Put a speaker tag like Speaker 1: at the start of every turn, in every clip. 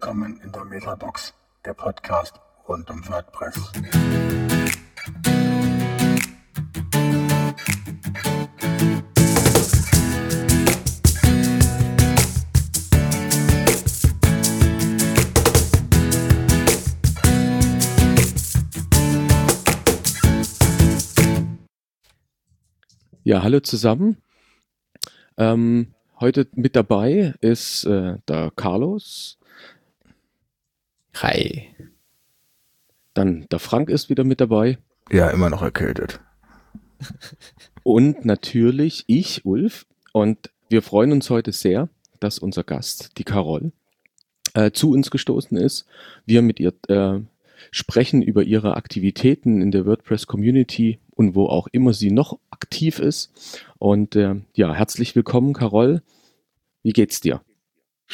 Speaker 1: Willkommen in der Metabox, der Podcast rund um WordPress.
Speaker 2: Ja, hallo zusammen. Ähm, heute mit dabei ist äh, der Carlos.
Speaker 3: Hi.
Speaker 2: Dann der Frank ist wieder mit dabei.
Speaker 4: Ja, immer noch erkältet.
Speaker 2: Und natürlich ich, Ulf. Und wir freuen uns heute sehr, dass unser Gast, die Carol, äh, zu uns gestoßen ist. Wir mit ihr äh, sprechen über ihre Aktivitäten in der WordPress-Community und wo auch immer sie noch aktiv ist. Und äh, ja, herzlich willkommen, Carol. Wie geht's dir?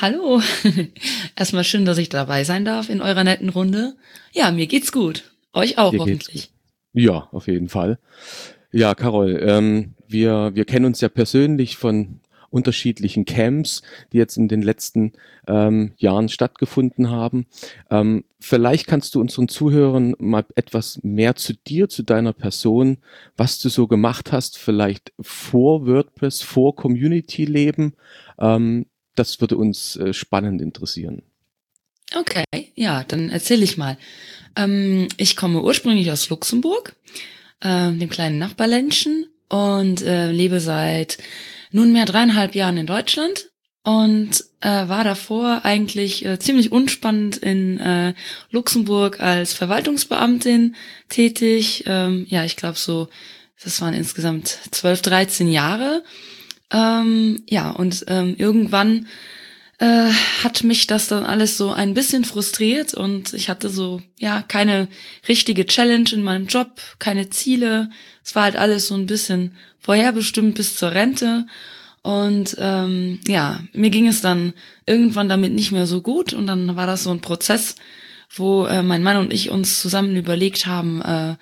Speaker 5: Hallo. Erstmal schön, dass ich dabei sein darf in eurer netten Runde. Ja, mir geht's gut. Euch auch
Speaker 2: Dir
Speaker 5: hoffentlich.
Speaker 2: Ja, auf jeden Fall. Ja, Carol, ähm, wir, wir kennen uns ja persönlich von unterschiedlichen Camps, die jetzt in den letzten ähm, Jahren stattgefunden haben. Ähm, vielleicht kannst du unseren Zuhörern mal etwas mehr zu dir, zu deiner Person, was du so gemacht hast, vielleicht vor WordPress, vor Community-Leben. Ähm, das würde uns äh, spannend interessieren.
Speaker 5: Okay, ja, dann erzähle ich mal. Ähm, ich komme ursprünglich aus Luxemburg, äh, dem kleinen Nachbarländchen, und äh, lebe seit nunmehr dreieinhalb Jahren in Deutschland und äh, war davor eigentlich äh, ziemlich unspannend in äh, Luxemburg als Verwaltungsbeamtin tätig. Ähm, ja, ich glaube so, das waren insgesamt 12, 13 Jahre. Ähm, ja, und ähm, irgendwann äh, hat mich das dann alles so ein bisschen frustriert und ich hatte so, ja, keine richtige Challenge in meinem Job, keine Ziele. Es war halt alles so ein bisschen vorherbestimmt bis zur Rente. Und ähm, ja, mir ging es dann irgendwann damit nicht mehr so gut und dann war das so ein Prozess, wo äh, mein Mann und ich uns zusammen überlegt haben, äh,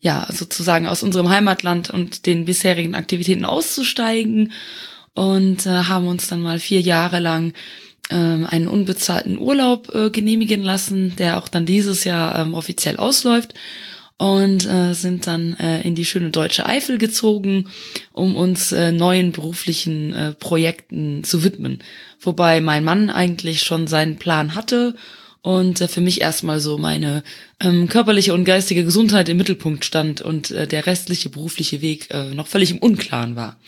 Speaker 5: ja, sozusagen aus unserem Heimatland und den bisherigen Aktivitäten auszusteigen und äh, haben uns dann mal vier Jahre lang ähm, einen unbezahlten Urlaub äh, genehmigen lassen, der auch dann dieses Jahr ähm, offiziell ausläuft und äh, sind dann äh, in die schöne deutsche Eifel gezogen, um uns äh, neuen beruflichen äh, Projekten zu widmen. Wobei mein Mann eigentlich schon seinen Plan hatte und äh, für mich erstmal so meine ähm, körperliche und geistige Gesundheit im Mittelpunkt stand und äh, der restliche berufliche Weg äh, noch völlig im Unklaren war,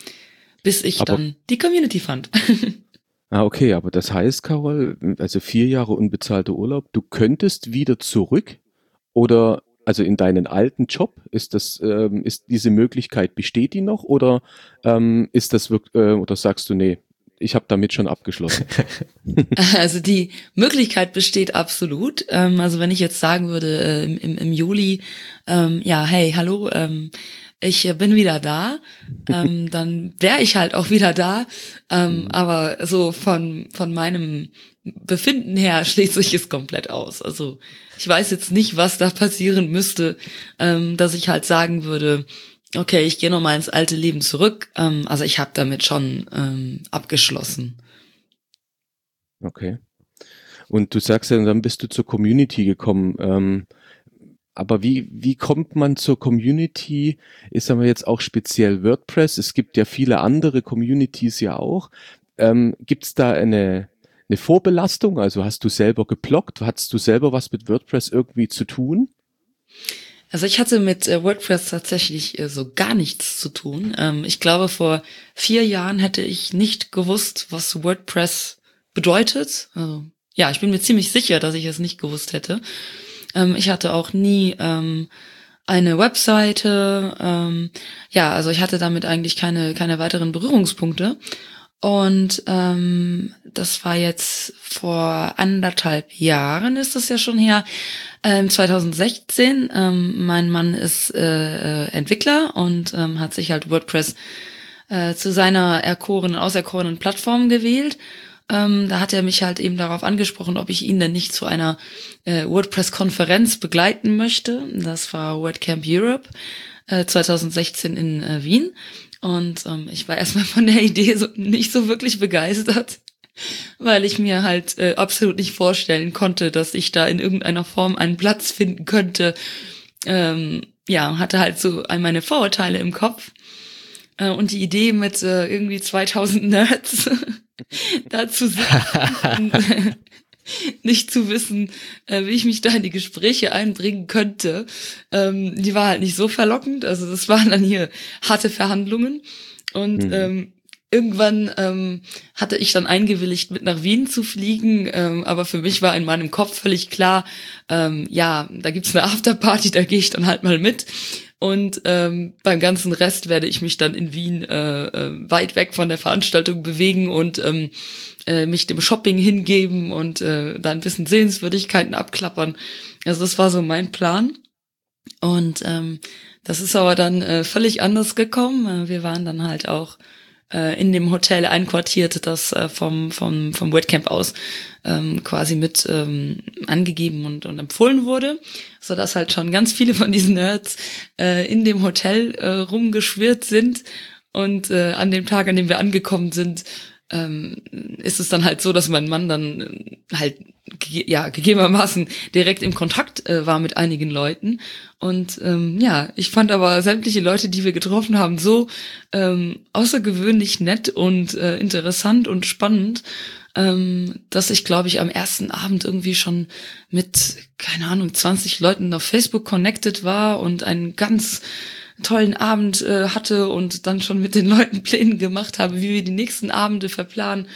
Speaker 5: bis ich
Speaker 2: Aber-
Speaker 5: dann die Community fand.
Speaker 2: Ah, okay, aber das heißt, Carol, also vier Jahre unbezahlter Urlaub, du könntest wieder zurück? Oder also in deinen alten Job, ist das, ähm, ist diese Möglichkeit, besteht die noch? Oder ähm, ist das wirklich, äh, oder sagst du, nee, ich habe damit schon abgeschlossen?
Speaker 5: Also die Möglichkeit besteht absolut. Ähm, also wenn ich jetzt sagen würde äh, im, im, im Juli, ähm, ja, hey, hallo, ähm, ich äh, bin wieder da, ähm, dann wäre ich halt auch wieder da. Ähm, aber so von, von meinem Befinden her schließt sich es komplett aus. Also ich weiß jetzt nicht, was da passieren müsste, ähm, dass ich halt sagen würde, okay, ich gehe nochmal ins alte Leben zurück. Ähm, also ich habe damit schon ähm, abgeschlossen.
Speaker 2: Okay. Und du sagst ja, dann bist du zur Community gekommen. Ähm, aber wie, wie kommt man zur Community? Ist aber jetzt auch speziell WordPress. Es gibt ja viele andere Communities ja auch. Ähm, Gibt es da eine, eine Vorbelastung? Also hast du selber geblockt? Hattest du selber was mit WordPress irgendwie zu tun?
Speaker 5: Also ich hatte mit äh, WordPress tatsächlich äh, so gar nichts zu tun. Ähm, ich glaube, vor vier Jahren hätte ich nicht gewusst, was WordPress bedeutet. Also, ja, ich bin mir ziemlich sicher, dass ich es nicht gewusst hätte. Ähm, ich hatte auch nie ähm, eine Webseite. Ja, also ich hatte damit eigentlich keine, keine weiteren Berührungspunkte. Und ähm, das war jetzt vor anderthalb Jahren, ist das ja schon her, ähm, 2016. Ähm, mein Mann ist äh, äh, Entwickler und ähm, hat sich halt WordPress äh, zu seiner erkorenen, auserkorenen Plattform gewählt. Ähm, da hat er mich halt eben darauf angesprochen, ob ich ihn denn nicht zu einer äh, WordPress-Konferenz begleiten möchte. Das war WordCamp Europe äh, 2016 in äh, Wien. Und ähm, ich war erstmal von der Idee so, nicht so wirklich begeistert. weil ich mir halt äh, absolut nicht vorstellen konnte, dass ich da in irgendeiner Form einen Platz finden könnte. Ähm, ja, hatte halt so all meine Vorurteile im Kopf äh, und die Idee mit äh, irgendwie 2000 Nerds dazu sitzen, nicht zu wissen, äh, wie ich mich da in die Gespräche einbringen könnte, ähm, die war halt nicht so verlockend. Also das waren dann hier harte Verhandlungen und mhm. ähm, irgendwann ähm, hatte ich dann eingewilligt, mit nach Wien zu fliegen, ähm, aber für mich war in meinem Kopf völlig klar, ähm, ja, da gibt's eine Afterparty, da gehe ich dann halt mal mit. Und ähm, beim ganzen Rest werde ich mich dann in Wien äh, äh, weit weg von der Veranstaltung bewegen und ähm, äh, mich dem Shopping hingeben und äh, dann ein bisschen Sehenswürdigkeiten abklappern. Also das war so mein Plan. Und ähm, das ist aber dann äh, völlig anders gekommen. Äh, wir waren dann halt auch äh, in dem Hotel einquartiert, das äh, vom, vom, vom WordCamp aus ähm, quasi mit ähm, angegeben und, und empfohlen wurde, so dass halt schon ganz viele von diesen Nerds äh, in dem Hotel äh, rumgeschwirrt sind und äh, an dem Tag, an dem wir angekommen sind, ähm, ist es dann halt so, dass mein Mann dann äh, halt ja gegebenermaßen direkt im Kontakt äh, war mit einigen Leuten. Und ähm, ja, ich fand aber sämtliche Leute, die wir getroffen haben, so ähm, außergewöhnlich nett und äh, interessant und spannend, ähm, dass ich glaube ich am ersten Abend irgendwie schon mit keine Ahnung 20 Leuten auf Facebook connected war und einen ganz tollen Abend äh, hatte und dann schon mit den Leuten Pläne gemacht habe, wie wir die nächsten Abende verplanen.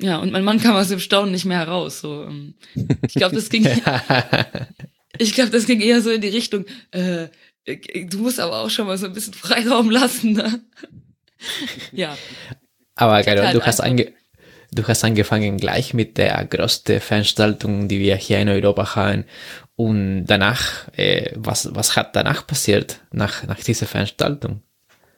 Speaker 5: Ja, und mein Mann kam aus dem Staunen nicht mehr heraus. So, ähm, ich glaube, das ging. ich glaube, das ging eher so in die Richtung. Äh, du musst aber auch schon mal so ein bisschen Freiraum lassen. Ne?
Speaker 3: ja. Aber Carol, halt du hast ange Du hast angefangen gleich mit der größten Veranstaltung, die wir hier in Europa haben. Und danach, äh, was, was hat danach passiert, nach, nach dieser Veranstaltung?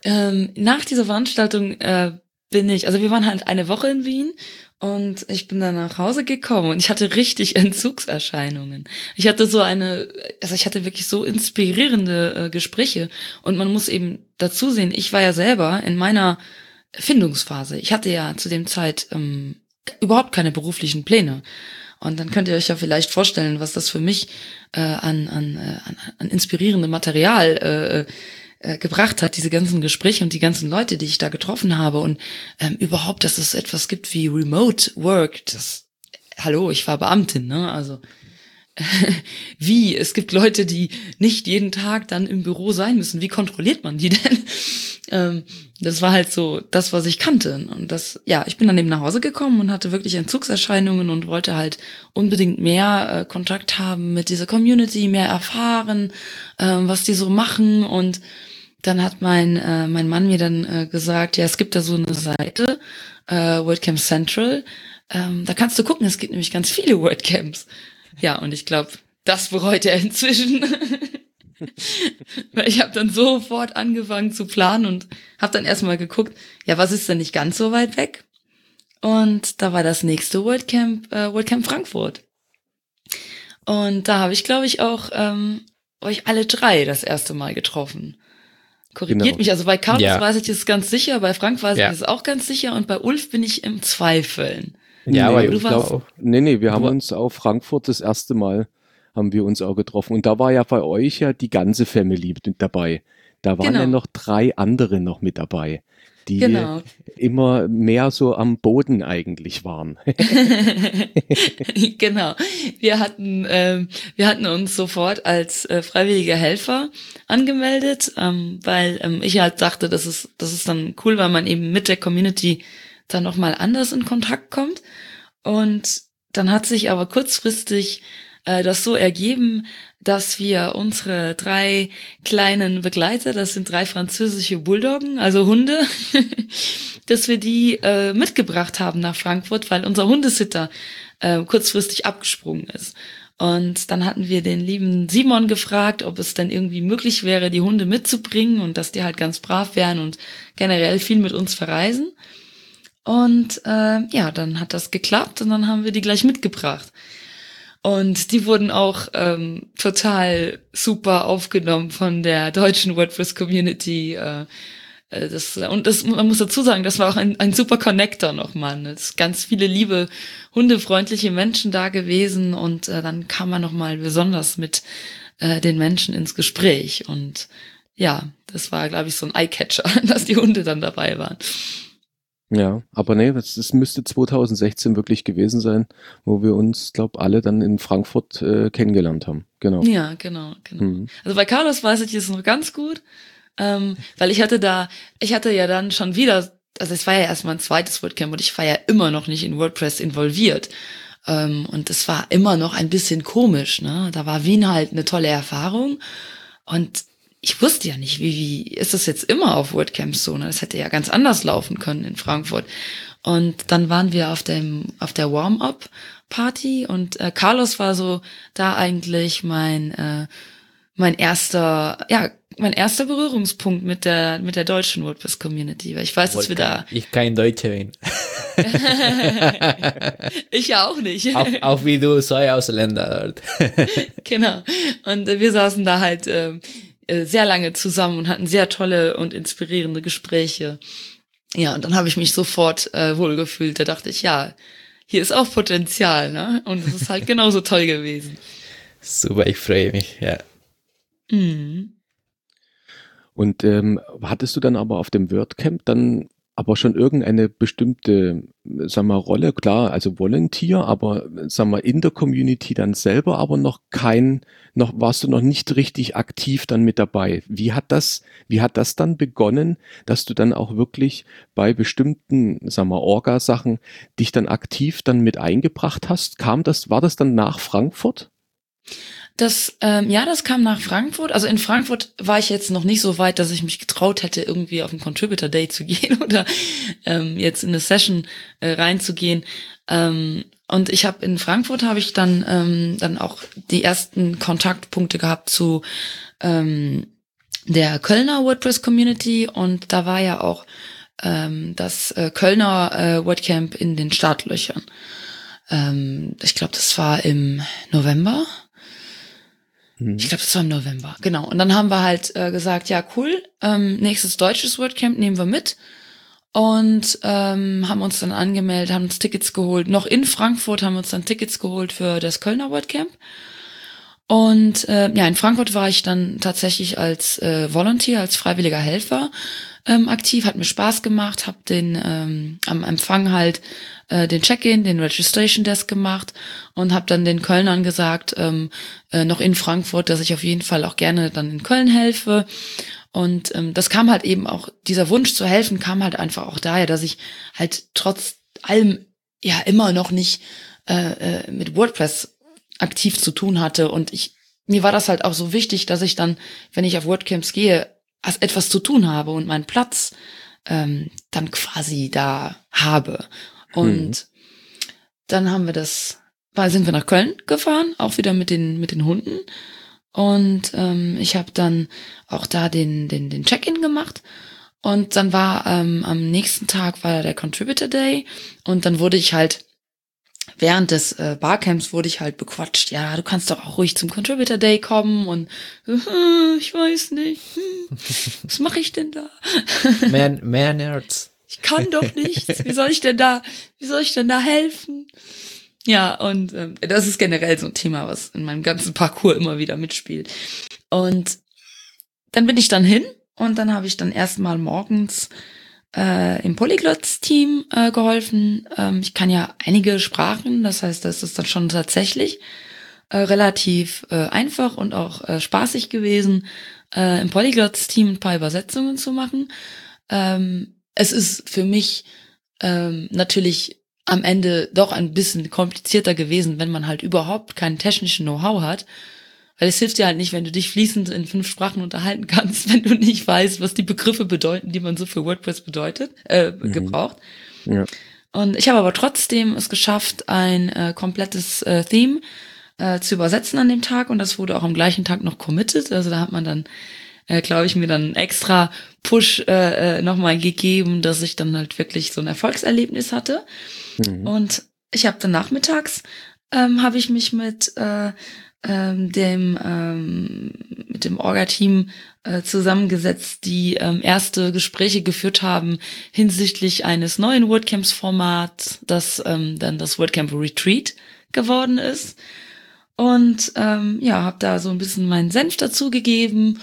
Speaker 5: Ähm, nach dieser Veranstaltung äh, bin ich, also wir waren halt eine Woche in Wien und ich bin dann nach Hause gekommen und ich hatte richtig Entzugserscheinungen. Ich hatte so eine, also ich hatte wirklich so inspirierende äh, Gespräche und man muss eben dazu sehen, ich war ja selber in meiner Findungsphase. Ich hatte ja zu dem Zeit ähm, überhaupt keine beruflichen Pläne. Und dann könnt ihr euch ja vielleicht vorstellen, was das für mich äh, an, an, äh, an, an inspirierendem Material äh, äh, gebracht hat, diese ganzen Gespräche und die ganzen Leute, die ich da getroffen habe und ähm, überhaupt, dass es etwas gibt wie Remote Work. Das, hallo, ich war Beamtin, ne? Also wie? Es gibt Leute, die nicht jeden Tag dann im Büro sein müssen. Wie kontrolliert man die denn? ähm, das war halt so das, was ich kannte. Und das, ja, ich bin dann eben nach Hause gekommen und hatte wirklich Entzugserscheinungen und wollte halt unbedingt mehr äh, Kontakt haben mit dieser Community, mehr erfahren, äh, was die so machen. Und dann hat mein, äh, mein Mann mir dann äh, gesagt, ja, es gibt da so eine Seite, äh, WordCamp Central. Ähm, da kannst du gucken, es gibt nämlich ganz viele WordCamps. Ja, und ich glaube, das bereut er inzwischen. Weil ich habe dann sofort angefangen zu planen und habe dann erstmal geguckt, ja, was ist denn nicht ganz so weit weg? Und da war das nächste WordCamp, äh, WordCamp Frankfurt. Und da habe ich, glaube ich, auch ähm, euch alle drei das erste Mal getroffen. Korrigiert genau. mich, also bei Carlos ja. weiß ich das ganz sicher, bei Frank weiß ja. ich das auch ganz sicher und bei Ulf bin ich im Zweifeln.
Speaker 2: Ja, nee, aber du warst, glaub, nee, nee, wir haben uns auf Frankfurt das erste Mal haben wir uns auch getroffen. Und da war ja bei euch ja die ganze Family mit dabei. Da waren genau. ja noch drei andere noch mit dabei, die genau. immer mehr so am Boden eigentlich waren.
Speaker 5: genau. Wir hatten, ähm, wir hatten uns sofort als äh, freiwillige Helfer angemeldet, ähm, weil ähm, ich halt dachte, das ist, das ist dann cool, weil man eben mit der Community dann nochmal anders in Kontakt kommt. Und dann hat sich aber kurzfristig äh, das so ergeben, dass wir unsere drei kleinen Begleiter, das sind drei französische Bulldoggen, also Hunde, dass wir die äh, mitgebracht haben nach Frankfurt, weil unser Hundesitter äh, kurzfristig abgesprungen ist. Und dann hatten wir den lieben Simon gefragt, ob es denn irgendwie möglich wäre, die Hunde mitzubringen und dass die halt ganz brav wären und generell viel mit uns verreisen. Und äh, ja, dann hat das geklappt und dann haben wir die gleich mitgebracht. Und die wurden auch ähm, total super aufgenommen von der deutschen WordPress-Community. Äh, äh, das, und das, man muss dazu sagen, das war auch ein, ein super Connector nochmal. Ne? Es ganz viele liebe, hundefreundliche Menschen da gewesen und äh, dann kam man nochmal besonders mit äh, den Menschen ins Gespräch. Und ja, das war, glaube ich, so ein Eyecatcher, dass die Hunde dann dabei waren.
Speaker 2: Ja, aber nee, das, das müsste 2016 wirklich gewesen sein, wo wir uns, glaube alle dann in Frankfurt äh, kennengelernt haben. Genau.
Speaker 5: Ja, genau, genau. Mhm. Also bei Carlos weiß ich es noch ganz gut, ähm, weil ich hatte da, ich hatte ja dann schon wieder, also es war ja erstmal ein zweites WordCamp und ich war ja immer noch nicht in WordPress involviert. Ähm, und es war immer noch ein bisschen komisch, ne? Da war Wien halt eine tolle Erfahrung. Und ich wusste ja nicht, wie, wie ist das jetzt immer auf WordCamps so? Ne? Das hätte ja ganz anders laufen können in Frankfurt. Und dann waren wir auf dem auf der Warm-up-Party und äh, Carlos war so da eigentlich mein äh, mein erster ja mein erster Berührungspunkt mit der mit der deutschen WordPress Community, weil ich weiß, dass wir da
Speaker 3: ich kein Deutscher bin.
Speaker 5: ich ja auch nicht.
Speaker 3: Auch, auch wie du so Ausländer.
Speaker 5: genau. Und äh, wir saßen da halt äh, äh, sehr lange zusammen und hatten sehr tolle und inspirierende Gespräche. Ja, und dann habe ich mich sofort äh, wohlgefühlt. Da dachte ich, ja, hier ist auch Potenzial, ne? Und es ist halt genauso toll gewesen.
Speaker 3: Super, ich freue mich, ja. Mhm.
Speaker 2: Und ähm, hattest du dann aber auf dem WordCamp dann aber schon irgendeine bestimmte, sag mal, Rolle, klar, also Volunteer, aber sag mal, in der Community dann selber, aber noch kein, noch warst du noch nicht richtig aktiv dann mit dabei. Wie hat das, wie hat das dann begonnen, dass du dann auch wirklich bei bestimmten, sag mal, Orga-Sachen dich dann aktiv dann mit eingebracht hast? Kam das, war das dann nach Frankfurt?
Speaker 5: Das, ähm, ja, das kam nach Frankfurt. Also in Frankfurt war ich jetzt noch nicht so weit, dass ich mich getraut hätte, irgendwie auf ein Contributor Day zu gehen oder ähm, jetzt in eine Session äh, reinzugehen. Ähm, und ich habe in Frankfurt habe ich dann ähm, dann auch die ersten Kontaktpunkte gehabt zu ähm, der Kölner WordPress Community und da war ja auch ähm, das äh, Kölner äh, WordCamp in den Startlöchern. Ähm, ich glaube, das war im November Mhm. Ich glaube, das war im November. Genau. Und dann haben wir halt äh, gesagt, ja, cool, ähm, nächstes deutsches WordCamp nehmen wir mit. Und ähm, haben uns dann angemeldet, haben uns Tickets geholt. Noch in Frankfurt haben wir uns dann Tickets geholt für das Kölner WordCamp. Und äh, ja, in Frankfurt war ich dann tatsächlich als äh, Volunteer, als freiwilliger Helfer ähm, aktiv, hat mir Spaß gemacht, habe den ähm, am Empfang halt äh, den Check-in, den Registration Desk gemacht und habe dann den Kölnern gesagt, ähm, äh, noch in Frankfurt, dass ich auf jeden Fall auch gerne dann in Köln helfe. Und ähm, das kam halt eben auch, dieser Wunsch zu helfen kam halt einfach auch daher, dass ich halt trotz allem ja immer noch nicht äh, äh, mit WordPress aktiv zu tun hatte. Und ich, mir war das halt auch so wichtig, dass ich dann, wenn ich auf WordCamps gehe, etwas zu tun habe und meinen Platz ähm, dann quasi da habe. Und hm. dann haben wir das, war, sind wir nach Köln gefahren, auch wieder mit den, mit den Hunden. Und ähm, ich habe dann auch da den, den, den Check-in gemacht. Und dann war ähm, am nächsten Tag war der Contributor Day und dann wurde ich halt während des äh, Barcamps wurde ich halt bequatscht. Ja, du kannst doch auch ruhig zum Contributor Day kommen und äh, ich weiß nicht, hm, was mache ich denn da?
Speaker 3: mehr, mehr Nerds.
Speaker 5: Ich kann doch nichts. Wie soll ich denn da, wie soll ich denn da helfen? Ja, und ähm, das ist generell so ein Thema, was in meinem ganzen Parcours immer wieder mitspielt. Und dann bin ich dann hin und dann habe ich dann erstmal morgens äh, im Polyglots-Team äh, geholfen. Ähm, ich kann ja einige Sprachen, das heißt, das ist dann schon tatsächlich äh, relativ äh, einfach und auch äh, spaßig gewesen, äh, im Polyglots-Team ein paar Übersetzungen zu machen. Ähm, es ist für mich ähm, natürlich am Ende doch ein bisschen komplizierter gewesen, wenn man halt überhaupt keinen technischen Know-how hat. Weil es hilft dir halt nicht, wenn du dich fließend in fünf Sprachen unterhalten kannst, wenn du nicht weißt, was die Begriffe bedeuten, die man so für WordPress bedeutet, äh, mhm. gebraucht. Ja. Und ich habe aber trotzdem es geschafft, ein äh, komplettes äh, Theme äh, zu übersetzen an dem Tag und das wurde auch am gleichen Tag noch committed. Also da hat man dann äh, glaube ich, mir dann extra Push äh, äh, nochmal gegeben, dass ich dann halt wirklich so ein Erfolgserlebnis hatte. Mhm. Und ich habe dann nachmittags ähm, habe ich mich mit äh, ähm, dem ähm, mit dem Orga-Team äh, zusammengesetzt, die ähm, erste Gespräche geführt haben hinsichtlich eines neuen WordCamps-Formats, das ähm, dann das WordCamp Retreat geworden ist. Und ähm, ja, habe da so ein bisschen meinen Senf dazugegeben.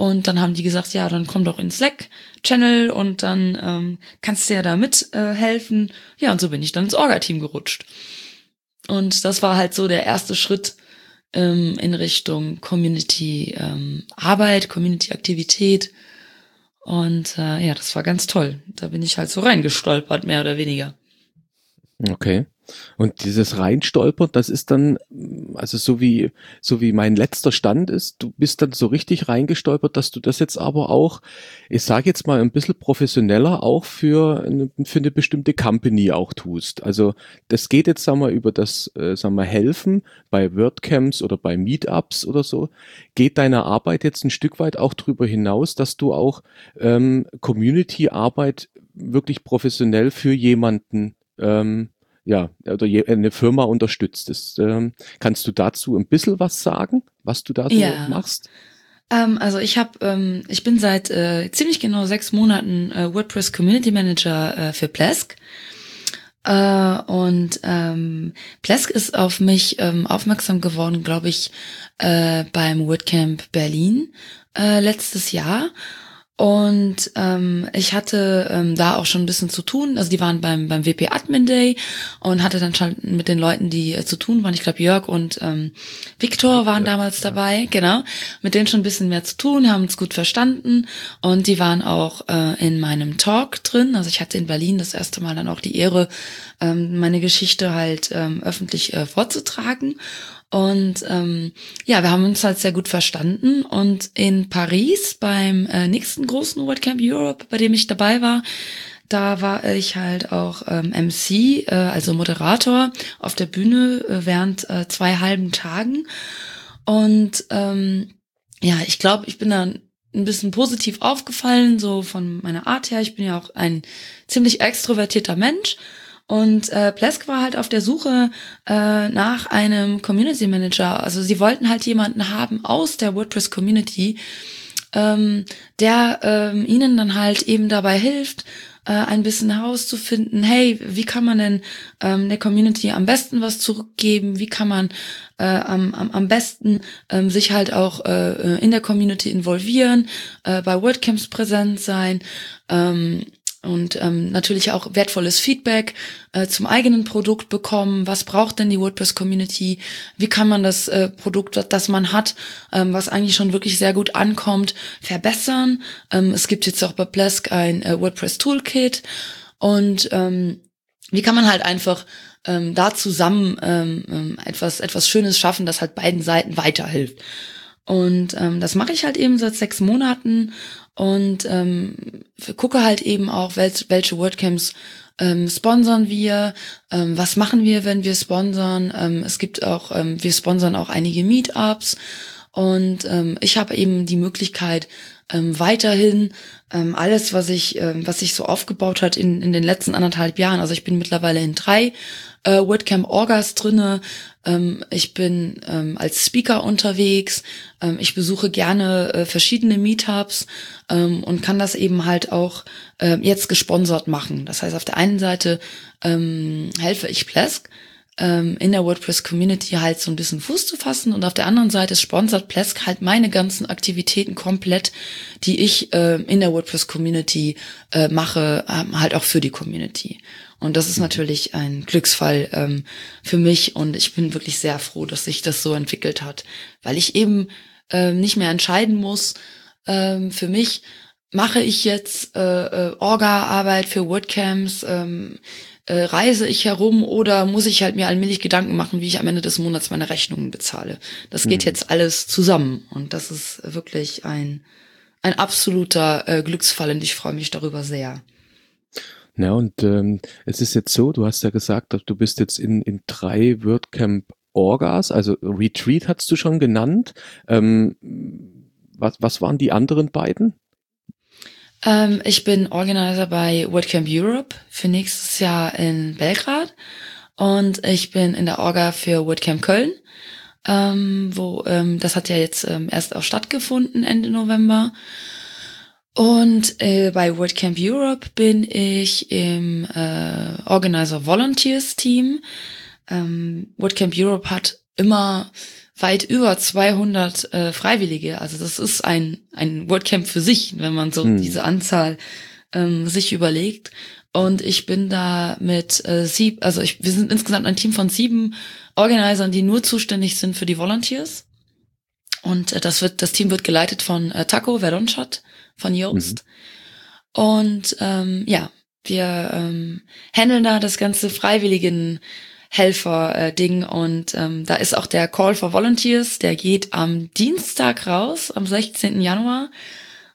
Speaker 5: Und dann haben die gesagt, ja, dann komm doch ins Slack-Channel und dann ähm, kannst du ja da mithelfen. Äh, ja, und so bin ich dann ins Orga-Team gerutscht. Und das war halt so der erste Schritt ähm, in Richtung Community ähm, Arbeit, Community Aktivität. Und äh, ja, das war ganz toll. Da bin ich halt so reingestolpert, mehr oder weniger.
Speaker 2: Okay. Und dieses Reinstolpern, das ist dann, also so wie, so wie mein letzter Stand ist, du bist dann so richtig reingestolpert, dass du das jetzt aber auch, ich sage jetzt mal ein bisschen professioneller auch für eine, für eine bestimmte Company auch tust. Also das geht jetzt, sagen wir, über das, äh, sagen wir, Helfen bei WordCamps oder bei Meetups oder so. Geht deine Arbeit jetzt ein Stück weit auch darüber hinaus, dass du auch ähm, Community-Arbeit wirklich professionell für jemanden ähm, ja, oder eine Firma unterstützt. Das, ähm, kannst du dazu ein bisschen was sagen, was du da so ja. machst?
Speaker 5: Ähm, also ich habe, ähm, ich bin seit äh, ziemlich genau sechs Monaten äh, WordPress Community Manager äh, für Plesk. Äh, und ähm, Plesk ist auf mich ähm, aufmerksam geworden, glaube ich, äh, beim WordCamp Berlin äh, letztes Jahr. Und ähm, ich hatte ähm, da auch schon ein bisschen zu tun. Also die waren beim beim WP Admin Day und hatte dann schon mit den Leuten, die äh, zu tun waren. Ich glaube Jörg und ähm, Viktor waren damals dabei, genau. Mit denen schon ein bisschen mehr zu tun, haben uns gut verstanden und die waren auch äh, in meinem Talk drin. Also ich hatte in Berlin das erste Mal dann auch die Ehre, ähm, meine Geschichte halt ähm, öffentlich äh, vorzutragen. Und ähm, ja, wir haben uns halt sehr gut verstanden. Und in Paris beim äh, nächsten großen WordCamp Europe, bei dem ich dabei war, da war ich halt auch ähm, MC, äh, also Moderator auf der Bühne äh, während äh, zwei halben Tagen. Und ähm, ja, ich glaube, ich bin dann ein bisschen positiv aufgefallen, so von meiner Art her. Ich bin ja auch ein ziemlich extrovertierter Mensch. Und äh, Plesk war halt auf der Suche äh, nach einem Community Manager. Also sie wollten halt jemanden haben aus der WordPress Community, ähm, der ähm, ihnen dann halt eben dabei hilft, äh, ein bisschen herauszufinden, hey, wie kann man denn ähm, der Community am besten was zurückgeben? Wie kann man äh, am, am, am besten ähm, sich halt auch äh, in der Community involvieren, äh, bei WordCamps präsent sein? Ähm, und ähm, natürlich auch wertvolles Feedback äh, zum eigenen Produkt bekommen. Was braucht denn die WordPress-Community? Wie kann man das äh, Produkt, das man hat, ähm, was eigentlich schon wirklich sehr gut ankommt, verbessern? Ähm, es gibt jetzt auch bei Plesk ein äh, WordPress-Toolkit und ähm, wie kann man halt einfach ähm, da zusammen ähm, ähm etwas etwas Schönes schaffen, das halt beiden Seiten weiterhilft. Und ähm, das mache ich halt eben seit sechs Monaten und ähm, gucke halt eben auch, welche, welche WordCamps ähm, sponsern wir, ähm, was machen wir, wenn wir sponsern. Ähm, es gibt auch, ähm, wir sponsern auch einige Meetups und ähm, ich habe eben die Möglichkeit, ähm, weiterhin ähm, alles, was ich, ähm, was sich so aufgebaut hat in, in den letzten anderthalb Jahren. Also ich bin mittlerweile in drei äh, WordCamp Orgas drinne. Ähm, ich bin ähm, als Speaker unterwegs. Ähm, ich besuche gerne äh, verschiedene Meetups ähm, und kann das eben halt auch äh, jetzt gesponsert machen. Das heißt, auf der einen Seite ähm, helfe ich Plesk ähm, in der WordPress-Community halt so ein bisschen Fuß zu fassen und auf der anderen Seite sponsert Plesk halt meine ganzen Aktivitäten komplett, die ich äh, in der WordPress-Community äh, mache, ähm, halt auch für die Community. Und das ist mhm. natürlich ein Glücksfall ähm, für mich und ich bin wirklich sehr froh, dass sich das so entwickelt hat, weil ich eben ähm, nicht mehr entscheiden muss ähm, für mich, mache ich jetzt äh, äh, Orga-Arbeit für WordCamps, ähm, äh, reise ich herum oder muss ich halt mir allmählich Gedanken machen, wie ich am Ende des Monats meine Rechnungen bezahle. Das geht mhm. jetzt alles zusammen und das ist wirklich ein, ein absoluter äh, Glücksfall und ich freue mich darüber sehr.
Speaker 2: Ja, und ähm, es ist jetzt so, du hast ja gesagt, du bist jetzt in, in drei WordCamp Orgas, also Retreat hast du schon genannt. Ähm, was, was waren die anderen beiden?
Speaker 5: Ähm, ich bin Organizer bei WordCamp Europe für nächstes Jahr in Belgrad. und ich bin in der Orga für WordCamp Köln, ähm, wo ähm, das hat ja jetzt ähm, erst auch stattgefunden Ende November. Und äh, bei WordCamp Europe bin ich im äh, Organizer Volunteers Team. Ähm, WordCamp Europe hat immer weit über 200 äh, Freiwillige. Also das ist ein, ein WordCamp für sich, wenn man so hm. diese Anzahl ähm, sich überlegt. Und ich bin da mit äh, sieben, also ich, wir sind insgesamt ein Team von sieben Organisern, die nur zuständig sind für die Volunteers. Und äh, das wird, das Team wird geleitet von äh, Taco Verdonschat von Joost. Mhm. Und ähm, ja, wir ähm, handeln da das ganze freiwilligen Helfer-Ding und ähm, da ist auch der Call for Volunteers, der geht am Dienstag raus, am 16. Januar.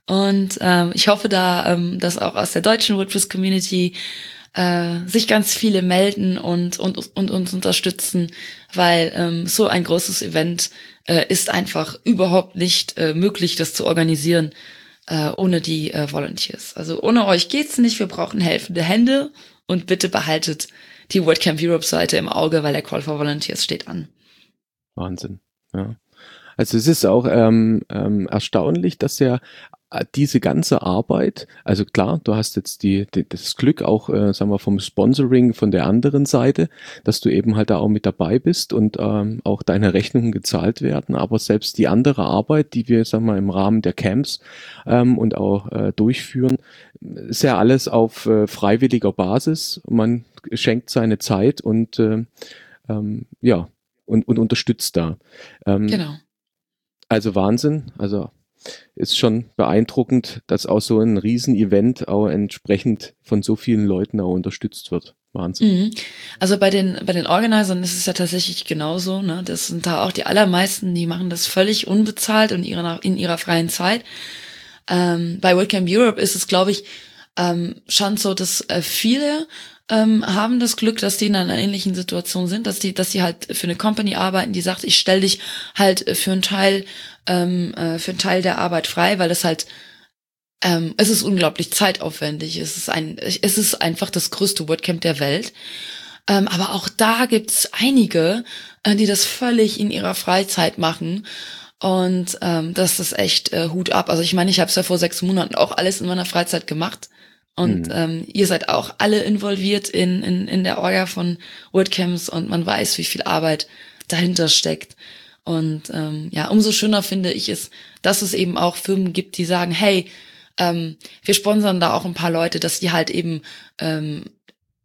Speaker 5: Und ähm, ich hoffe da, ähm, dass auch aus der deutschen WordPress-Community äh, sich ganz viele melden und, und, und uns unterstützen, weil ähm, so ein großes Event äh, ist einfach überhaupt nicht äh, möglich, das zu organisieren äh, ohne die äh, Volunteers. Also ohne euch geht's nicht. Wir brauchen helfende Hände und bitte behaltet die WordCamp Europe Seite im Auge, weil der Call for Volunteers steht an.
Speaker 2: Wahnsinn. Ja. Also es ist auch ähm, ähm, erstaunlich, dass ja diese ganze Arbeit, also klar, du hast jetzt die, die das Glück auch, äh, sagen wir, vom Sponsoring von der anderen Seite, dass du eben halt da auch mit dabei bist und ähm, auch deine Rechnungen gezahlt werden, aber selbst die andere Arbeit, die wir, sagen wir, im Rahmen der Camps ähm, und auch äh, durchführen, ist ja alles auf äh, freiwilliger Basis. Man schenkt seine Zeit und äh, ähm, ja, und, und unterstützt da.
Speaker 5: Ähm, genau.
Speaker 2: Also Wahnsinn, also ist schon beeindruckend, dass auch so ein Riesenevent auch entsprechend von so vielen Leuten auch unterstützt wird. Wahnsinn. Mhm.
Speaker 5: Also bei den, bei den Organisern ist es ja tatsächlich genauso, ne? Das sind da auch die allermeisten, die machen das völlig unbezahlt und ihrer, in ihrer freien Zeit. Ähm, bei WordCamp Europe ist es, glaube ich, ähm, schon so, dass äh, viele ähm, haben das Glück, dass die in einer ähnlichen Situation sind, dass die, dass die halt für eine Company arbeiten, die sagt, ich stell dich halt für einen Teil, ähm, äh, für einen Teil der Arbeit frei, weil das halt ähm, es ist unglaublich zeitaufwendig. Es ist ein, es ist einfach das größte WordCamp der Welt. Ähm, aber auch da gibt's einige, äh, die das völlig in ihrer Freizeit machen. Und ähm, das ist echt äh, Hut ab. Also ich meine, ich habe es ja vor sechs Monaten auch alles in meiner Freizeit gemacht. Und mhm. ähm, ihr seid auch alle involviert in, in, in der Orga von WordCamps und man weiß, wie viel Arbeit dahinter steckt. Und ähm, ja, umso schöner finde ich es, dass es eben auch Firmen gibt, die sagen, hey, ähm, wir sponsern da auch ein paar Leute, dass die halt eben ähm,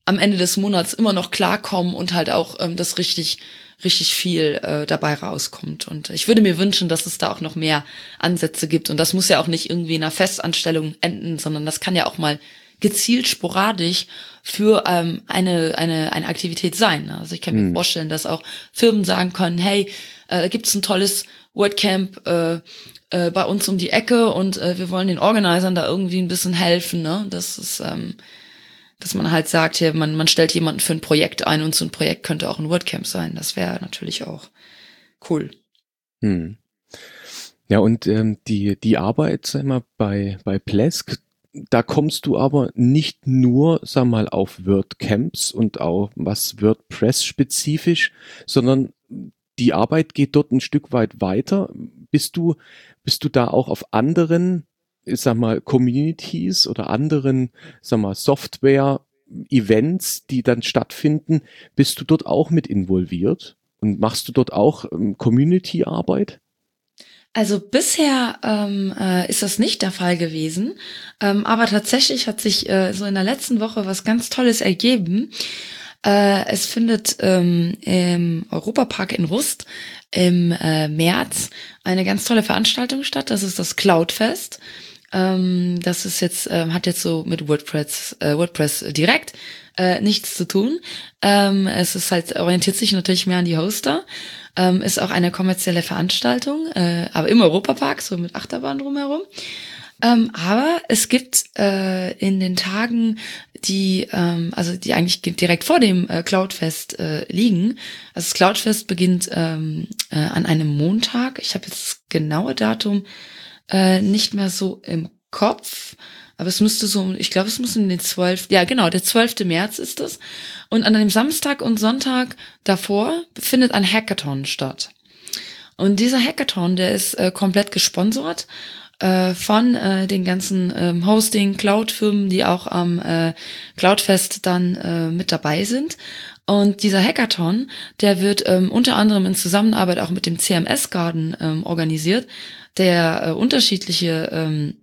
Speaker 5: am Ende des Monats immer noch klarkommen und halt auch ähm, das richtig richtig viel äh, dabei rauskommt. Und ich würde mir wünschen, dass es da auch noch mehr Ansätze gibt. Und das muss ja auch nicht irgendwie in einer Festanstellung enden, sondern das kann ja auch mal gezielt sporadisch für ähm, eine, eine, eine Aktivität sein. Also ich kann mir mhm. vorstellen, dass auch Firmen sagen können, hey, äh, gibt es ein tolles WordCamp äh, äh, bei uns um die Ecke und äh, wir wollen den Organisern da irgendwie ein bisschen helfen. Ne? Das ist, ähm, dass man halt sagt, hier, man, man stellt jemanden für ein Projekt ein und so ein Projekt könnte auch ein WordCamp sein. Das wäre natürlich auch cool.
Speaker 2: Hm. Ja, und ähm, die, die Arbeit, sag mal, bei, bei Plesk, da kommst du aber nicht nur, sag mal, auf WordCamps und auch was WordPress-spezifisch, sondern die Arbeit geht dort ein Stück weit weiter. Bist du, bist du da auch auf anderen, ich sag mal, Communities oder anderen, sag mal, Software-Events, die dann stattfinden, bist du dort auch mit involviert? Und machst du dort auch ähm, Community-Arbeit?
Speaker 5: Also bisher ähm, äh, ist das nicht der Fall gewesen, ähm, aber tatsächlich hat sich äh, so in der letzten Woche was ganz Tolles ergeben. Äh, es findet ähm, im Europapark in Rust im äh, März eine ganz tolle Veranstaltung statt. Das ist das Cloudfest. Ähm, das ist jetzt ähm, hat jetzt so mit WordPress äh, WordPress direkt äh, nichts zu tun. Ähm, es ist halt orientiert sich natürlich mehr an die Hoster. Ähm, ist auch eine kommerzielle Veranstaltung, äh, aber im Europapark, so mit Achterbahn drumherum. Ähm, aber es gibt äh, in den Tagen, die, ähm, also die eigentlich direkt vor dem äh, Cloudfest äh, liegen. Also das Cloudfest beginnt ähm, äh, an einem Montag. Ich habe jetzt das genaue Datum äh, nicht mehr so im Kopf. Aber es müsste so, ich glaube, es muss in den 12. Ja, genau, der 12. März ist es. Und an dem Samstag und Sonntag davor findet ein Hackathon statt. Und dieser Hackathon, der ist äh, komplett gesponsert äh, von äh, den ganzen ähm, Hosting, Cloud-Firmen, die auch am äh, Cloudfest dann äh, mit dabei sind. Und dieser Hackathon, der wird ähm, unter anderem in Zusammenarbeit auch mit dem CMS Garden ähm, organisiert, der äh, unterschiedliche ähm,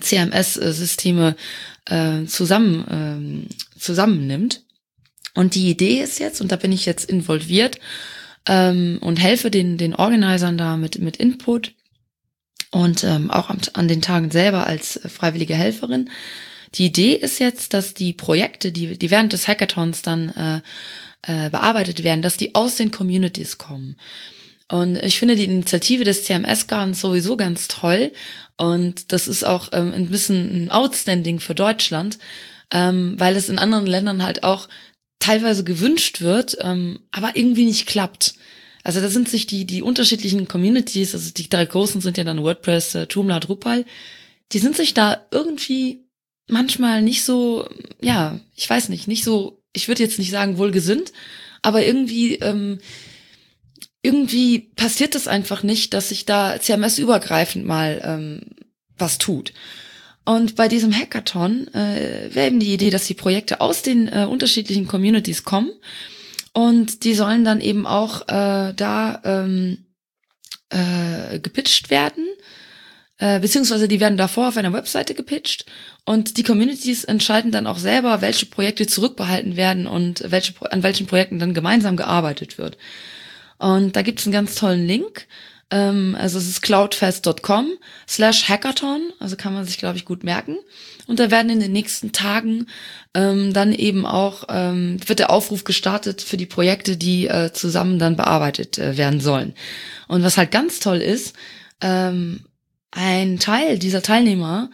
Speaker 5: CMS-Systeme äh, zusammen, ähm, zusammennimmt. Und die Idee ist jetzt, und da bin ich jetzt involviert ähm, und helfe den, den Organisern da mit, mit Input und ähm, auch an, an den Tagen selber als freiwillige Helferin. Die Idee ist jetzt, dass die Projekte, die, die während des Hackathons dann äh, äh, bearbeitet werden, dass die aus den Communities kommen. Und ich finde die Initiative des CMS-Gardens sowieso ganz toll. Und das ist auch ähm, ein bisschen ein Outstanding für Deutschland, ähm, weil es in anderen Ländern halt auch teilweise gewünscht wird, ähm, aber irgendwie nicht klappt. Also da sind sich die, die unterschiedlichen Communities, also die drei großen sind ja dann WordPress, äh, Joomla, Drupal, die sind sich da irgendwie manchmal nicht so, ja, ich weiß nicht, nicht so, ich würde jetzt nicht sagen wohlgesinnt, aber irgendwie ähm, irgendwie passiert es einfach nicht, dass sich da CMS-übergreifend mal ähm, was tut. Und bei diesem Hackathon äh, wäre eben die Idee, dass die Projekte aus den äh, unterschiedlichen Communities kommen und die sollen dann eben auch äh, da ähm, äh, gepitcht werden, äh, beziehungsweise die werden davor auf einer Webseite gepitcht und die Communities entscheiden dann auch selber, welche Projekte zurückbehalten werden und welche, an welchen Projekten dann gemeinsam gearbeitet wird. Und da gibt es einen ganz tollen Link. Ähm, also es ist cloudfest.com slash hackathon. Also kann man sich, glaube ich, gut merken. Und da werden in den nächsten Tagen ähm, dann eben auch, ähm, wird der Aufruf gestartet für die Projekte, die äh, zusammen dann bearbeitet äh, werden sollen. Und was halt ganz toll ist, ähm, ein Teil dieser Teilnehmer,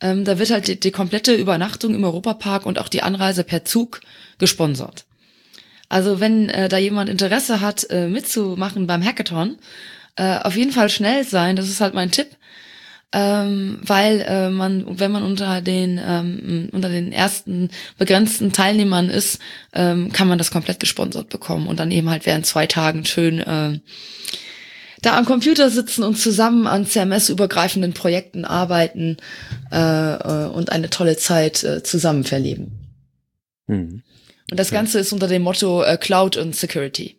Speaker 5: ähm, da wird halt die, die komplette Übernachtung im Europapark und auch die Anreise per Zug gesponsert. Also wenn äh, da jemand Interesse hat, äh, mitzumachen beim Hackathon, äh, auf jeden Fall schnell sein, das ist halt mein Tipp. Ähm, weil äh, man, wenn man unter den ähm, unter den ersten begrenzten Teilnehmern ist, ähm, kann man das komplett gesponsert bekommen und dann eben halt während zwei Tagen schön äh, da am Computer sitzen und zusammen an CMS-übergreifenden Projekten arbeiten äh, äh, und eine tolle Zeit äh, zusammen verleben. Mhm. Und das okay. Ganze ist unter dem Motto äh, Cloud und Security.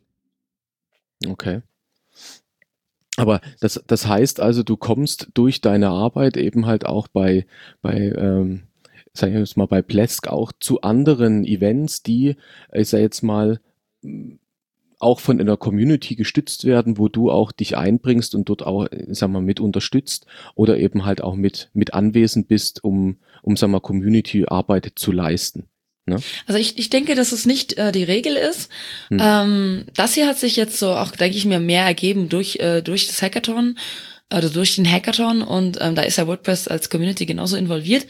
Speaker 2: Okay. Aber das, das heißt also, du kommst durch deine Arbeit eben halt auch bei, bei ähm, sag ich jetzt mal, bei Plesk auch zu anderen Events, die, ich sag jetzt mal, auch von einer Community gestützt werden, wo du auch dich einbringst und dort auch, sag mal, mit unterstützt oder eben halt auch mit, mit anwesend bist, um, um, sag mal, Community-Arbeit zu leisten.
Speaker 5: Ne? Also ich, ich denke, dass es nicht äh, die Regel ist. Hm. Ähm, das hier hat sich jetzt so auch, denke ich mir, mehr ergeben durch, äh, durch das Hackathon, also durch den Hackathon und ähm, da ist ja WordPress als Community genauso involviert.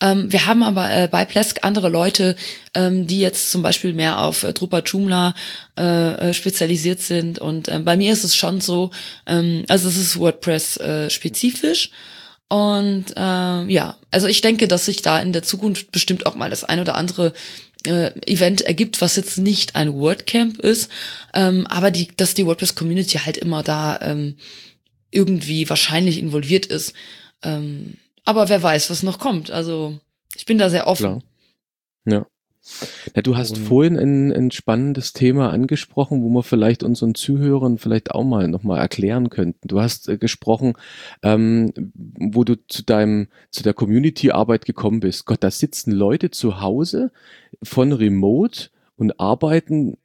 Speaker 5: Ähm, wir haben aber äh, bei Plesk andere Leute, ähm, die jetzt zum Beispiel mehr auf äh, Drupal Joomla äh, äh, spezialisiert sind und äh, bei mir ist es schon so, ähm, also es ist WordPress äh, spezifisch. Und äh, ja, also ich denke, dass sich da in der Zukunft bestimmt auch mal das ein oder andere äh, Event ergibt, was jetzt nicht ein WordCamp ist, ähm, aber die, dass die WordPress-Community halt immer da ähm, irgendwie wahrscheinlich involviert ist. Ähm, aber wer weiß, was noch kommt. Also ich bin da sehr offen. Klar.
Speaker 2: Ja. Ja, du hast Und vorhin ein, ein spannendes Thema angesprochen, wo wir vielleicht unseren Zuhörern vielleicht auch mal nochmal erklären könnten. Du hast äh, gesprochen, ähm, wo du zu deinem, zu der Community-Arbeit gekommen bist. Gott, da sitzen Leute zu Hause von Remote und arbeiten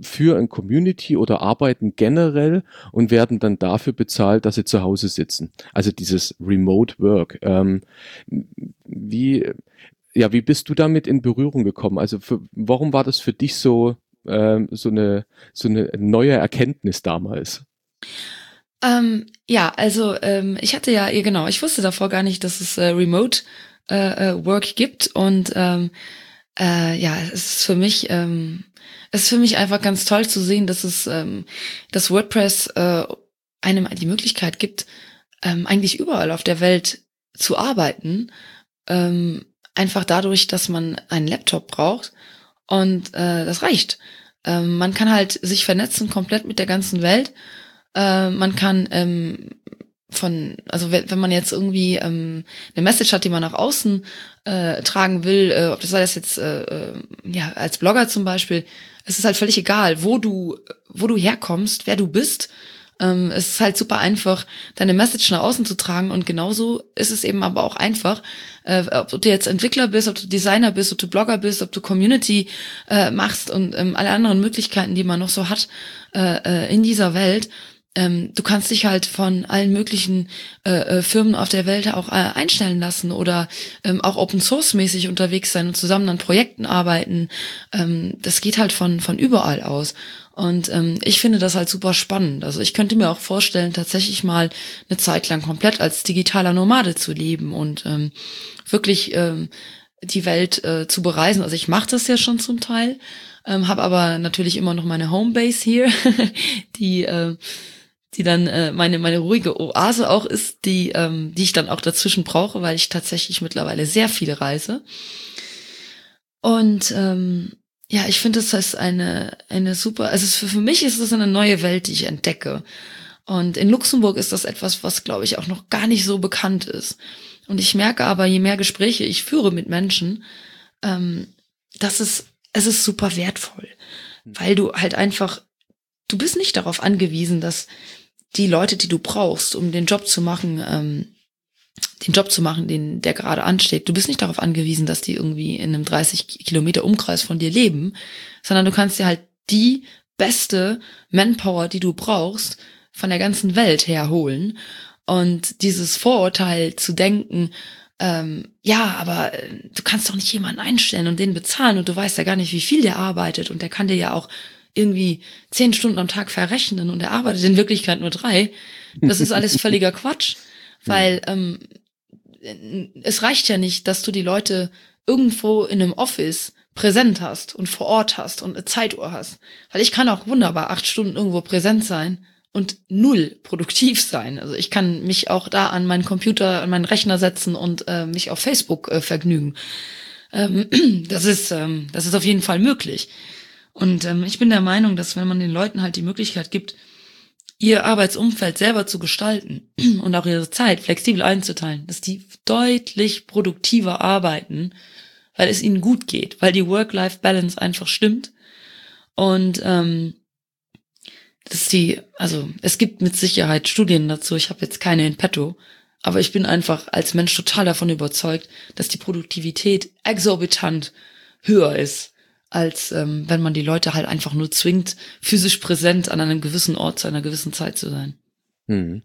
Speaker 2: für ein Community oder arbeiten generell und werden dann dafür bezahlt, dass sie zu Hause sitzen. Also dieses Remote Work. Ähm, wie, ja, wie bist du damit in Berührung gekommen? Also für, warum war das für dich so, ähm, so, eine, so eine neue Erkenntnis damals?
Speaker 5: Ähm, ja, also ähm, ich hatte ja, genau, ich wusste davor gar nicht, dass es äh, Remote äh, äh, Work gibt und ähm, äh, ja, es ist für mich, ähm, es ist für mich einfach ganz toll zu sehen, dass es, ähm, dass WordPress äh, einem die Möglichkeit gibt, ähm, eigentlich überall auf der Welt zu arbeiten ähm, einfach dadurch, dass man einen Laptop braucht und äh, das reicht. Ähm, man kann halt sich vernetzen komplett mit der ganzen Welt. Äh, man kann ähm, von, also wenn, man jetzt irgendwie ähm, eine Message hat, die man nach außen äh, tragen will, äh, ob das sei das jetzt äh, äh, ja als Blogger zum Beispiel, es ist halt völlig egal, wo du wo du herkommst, wer du bist. Ähm, es ist halt super einfach, deine Message nach außen zu tragen und genauso ist es eben aber auch einfach, äh, ob du jetzt Entwickler bist, ob du Designer bist, ob du Blogger bist, ob du Community äh, machst und ähm, alle anderen Möglichkeiten, die man noch so hat äh, äh in dieser Welt ähm, du kannst dich halt von allen möglichen äh, äh, Firmen auf der Welt auch äh, einstellen lassen oder ähm, auch Open Source mäßig unterwegs sein und zusammen an Projekten arbeiten. Ähm, das geht halt von von überall aus. Und ähm, ich finde das halt super spannend. Also ich könnte mir auch vorstellen, tatsächlich mal eine Zeit lang komplett als digitaler Nomade zu leben und ähm, wirklich ähm, die Welt äh, zu bereisen. Also ich mache das ja schon zum Teil, ähm, habe aber natürlich immer noch meine Homebase hier, die äh, die dann äh, meine meine ruhige Oase auch ist, die ähm, die ich dann auch dazwischen brauche, weil ich tatsächlich mittlerweile sehr viel reise. Und ähm, ja, ich finde, das ist eine eine super. Also für, für mich ist es eine neue Welt, die ich entdecke. Und in Luxemburg ist das etwas, was glaube ich auch noch gar nicht so bekannt ist. Und ich merke aber, je mehr Gespräche ich führe mit Menschen, ähm, das ist es ist super wertvoll, weil du halt einfach du bist nicht darauf angewiesen, dass die Leute, die du brauchst, um den Job zu machen, ähm, den Job zu machen, den der gerade ansteht. Du bist nicht darauf angewiesen, dass die irgendwie in einem 30 Kilometer Umkreis von dir leben, sondern du kannst dir halt die beste Manpower, die du brauchst, von der ganzen Welt herholen. Und dieses Vorurteil zu denken, ähm, ja, aber äh, du kannst doch nicht jemanden einstellen und den bezahlen und du weißt ja gar nicht, wie viel der arbeitet und der kann dir ja auch irgendwie zehn Stunden am Tag verrechnen und er arbeitet in Wirklichkeit nur drei. Das ist alles völliger Quatsch, weil ähm, es reicht ja nicht, dass du die Leute irgendwo in einem Office präsent hast und vor Ort hast und eine Zeituhr hast. Weil ich kann auch wunderbar acht Stunden irgendwo präsent sein und null produktiv sein. Also ich kann mich auch da an meinen Computer, an meinen Rechner setzen und äh, mich auf Facebook äh, vergnügen. Ähm, das ist, ähm, das ist auf jeden Fall möglich. Und ähm, ich bin der Meinung, dass wenn man den Leuten halt die Möglichkeit gibt, ihr Arbeitsumfeld selber zu gestalten und auch ihre Zeit flexibel einzuteilen, dass die deutlich produktiver arbeiten, weil es ihnen gut geht, weil die Work-Life-Balance einfach stimmt. Und ähm, dass die, also es gibt mit Sicherheit Studien dazu, ich habe jetzt keine in petto, aber ich bin einfach als Mensch total davon überzeugt, dass die Produktivität exorbitant höher ist als ähm, wenn man die Leute halt einfach nur zwingt, physisch präsent an einem gewissen Ort zu einer gewissen Zeit zu sein.
Speaker 2: Hm.